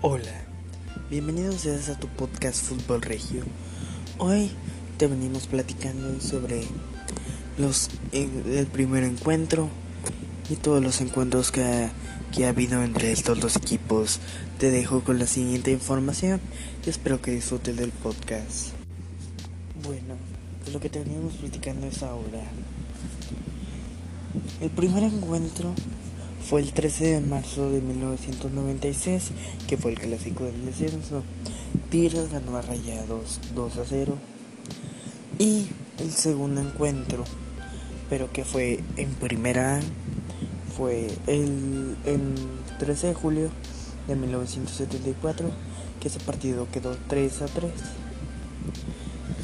Hola, bienvenidos a tu podcast Fútbol Regio. Hoy te venimos platicando sobre los el, primer encuentro y todos los encuentros que ha, que ha habido entre estos dos equipos. Te dejo con la siguiente información y espero que disfrutes del podcast. Bueno, pues lo que te veníamos platicando es ahora. El primer encuentro fue el 13 de marzo de 1996, que fue el clásico del descenso. Tigres ganó a Rayados 2 a 0. Y el segundo encuentro, pero que fue en primera, fue el, 13 de julio de 1974, que ese partido quedó 3 a 3.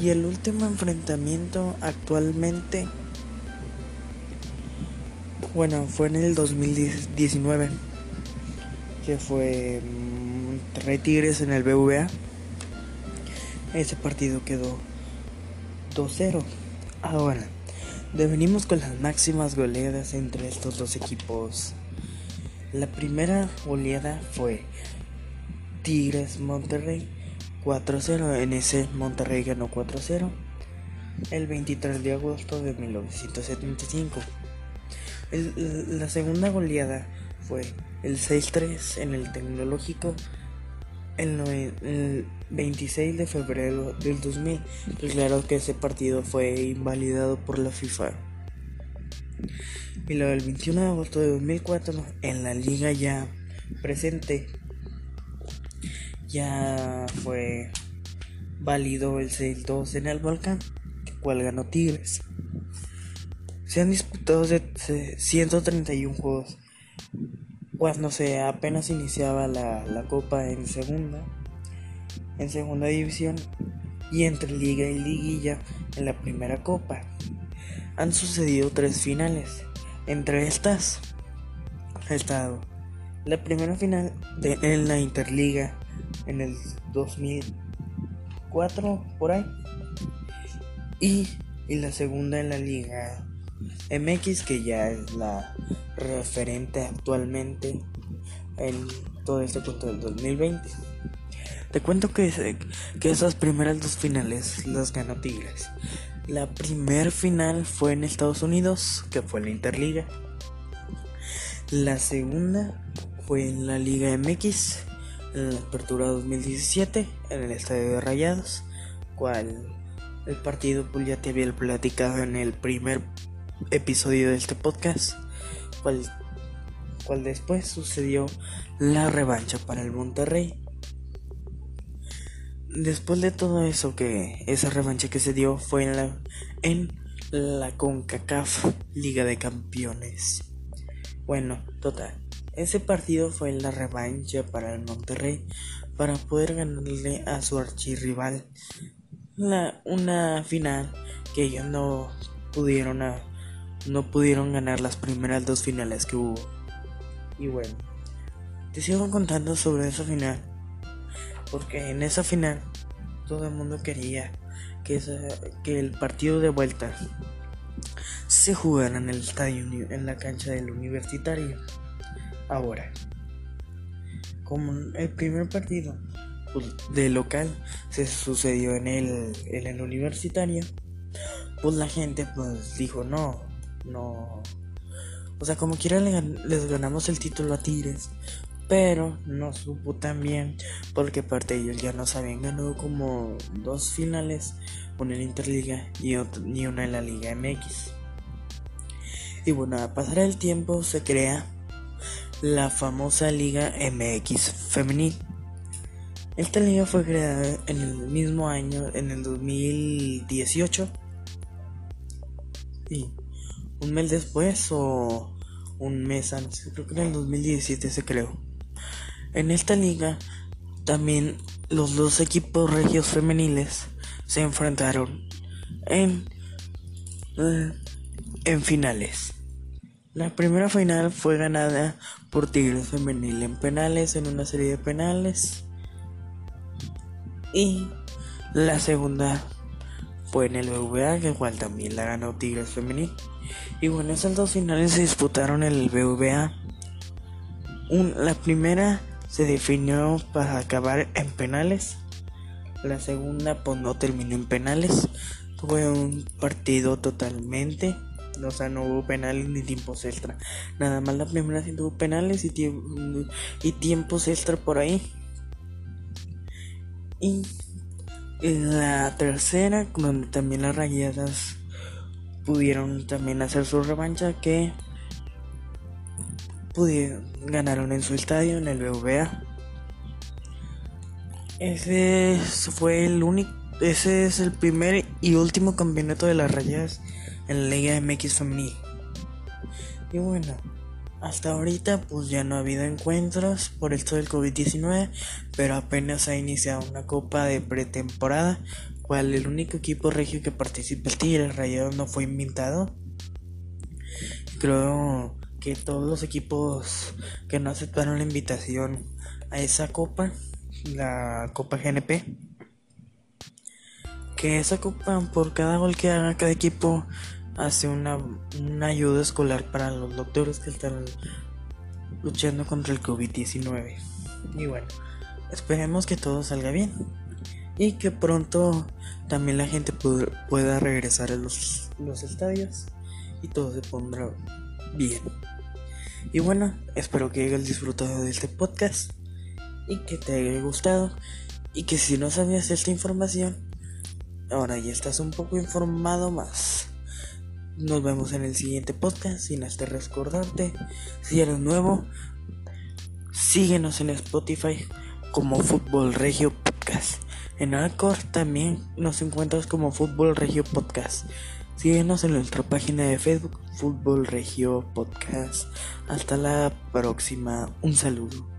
Y el último enfrentamiento actualmente bueno, fue en el 2019 que fue Monterrey Tigres en el BVA. Ese partido quedó 2-0. Ahora, venimos con las máximas goleadas entre estos dos equipos. La primera goleada fue Tigres Monterrey 4-0. En ese Monterrey ganó 4-0 el 23 de agosto de 1975 la segunda goleada fue el 6-3 en el tecnológico el, 26 de febrero del 2000. Y claro que ese partido fue invalidado por la FIFA. Y luego el 21 de agosto de 2004 en la liga ya presente ya fue válido el 6-2 en el Volcán, cual ganó Tigres. Se han disputado 131 juegos cuando se apenas iniciaba la, copa en segunda, en segunda división y entre liga y liguilla en la primera copa. Han sucedido tres finales. Entre estas ha estado la primera final en la Interliga en el 2004 por ahí y, y la segunda en la Liga MX que ya es la referente actualmente en todo este punto del 2020. Te cuento que, que esas primeras dos finales las ganó Tigres. La primer final fue en Estados Unidos, que fue la Interliga. La segunda fue en la Liga MX, en la Apertura 2017, en el Estadio de Rayados, cual el partido pues ya te había platicado en el primer episodio de este podcast, cual, cual después sucedió la revancha para el Monterrey. Después de todo eso que esa revancha que se dio fue en la en la CONCACAF Liga de Campeones. Bueno, total. Ese partido fue la revancha para el Monterrey para poder ganarle a su archirrival la, una final que ellos no pudieron no pudieron ganar las primeras dos finales que hubo. Y bueno, te sigo contando sobre esa final. Porque en esa final todo el mundo quería que, el partido de vuelta se jugara en el estadio, en la cancha del universitario. Ahora, como el primer partido pues, de local se sucedió en el, en el universitario, pues la gente pues dijo no, no. O sea, como quiera les ganamos el título a Tigres. Pero no supo tan bien porque aparte ellos ya nos habían ganado como dos finales, una en la Interliga y, una en la Liga MX. Y bueno, a pasar el tiempo se crea la famosa Liga MX femenil. Esta liga fue creada en el mismo año, en el 2018. Y un mes después o un mes antes, creo que en el 2017 se creó. En esta liga también los dos equipos regios femeniles se enfrentaron en, eh, en finales. La primera final fue ganada por Tigres Femenil en penales, en una serie de penales. Y la segunda en el BVA, que igual también la ganó Tigres Femenil. Y bueno, esas dos finales se disputaron en el BVA. la primera se definió para acabar en penales. La segunda pues no terminó en penales. Fue un partido totalmente. O sea, no hubo penales ni tiempos extra. Nada más la primera sí tuvo penales y, y tiempos extra por ahí. Y la tercera, donde también las rayadas pudieron también hacer su revancha, que pudieron, ganaron en su estadio, en el BVA. Ese fue el único, ese es el primer y último campeonato de las rayadas en la Liga MX femenil. Y bueno, hasta ahorita pues ya no ha habido encuentros por esto del COVID-19, pero apenas ha iniciado una copa de pretemporada, cual el único equipo regio que participa el Tigre Rayado no fue invitado. Creo que todos los equipos que no aceptaron la invitación a esa copa, la Copa GNP, que esa copa por cada gol que haga cada equipo hace una, una ayuda escolar para los doctores que están luchando contra el COVID-19. Y bueno, esperemos que todo salga bien y que pronto también la gente pueda regresar a los, los estadios y todo se pondrá bien. Y bueno, espero que hayas disfrutado de este podcast y que te haya gustado y que si no sabías esta información, ahora ya estás un poco informado más. Nos vemos en el siguiente podcast. Sin hasta recordarte, si eres nuevo, síguenos en Spotify como Fútbol Regio Podcast. En Anchor también nos encuentras como Fútbol Regio Podcast. Síguenos en nuestra página de Facebook Fútbol Regio Podcast. Hasta la próxima. Un saludo.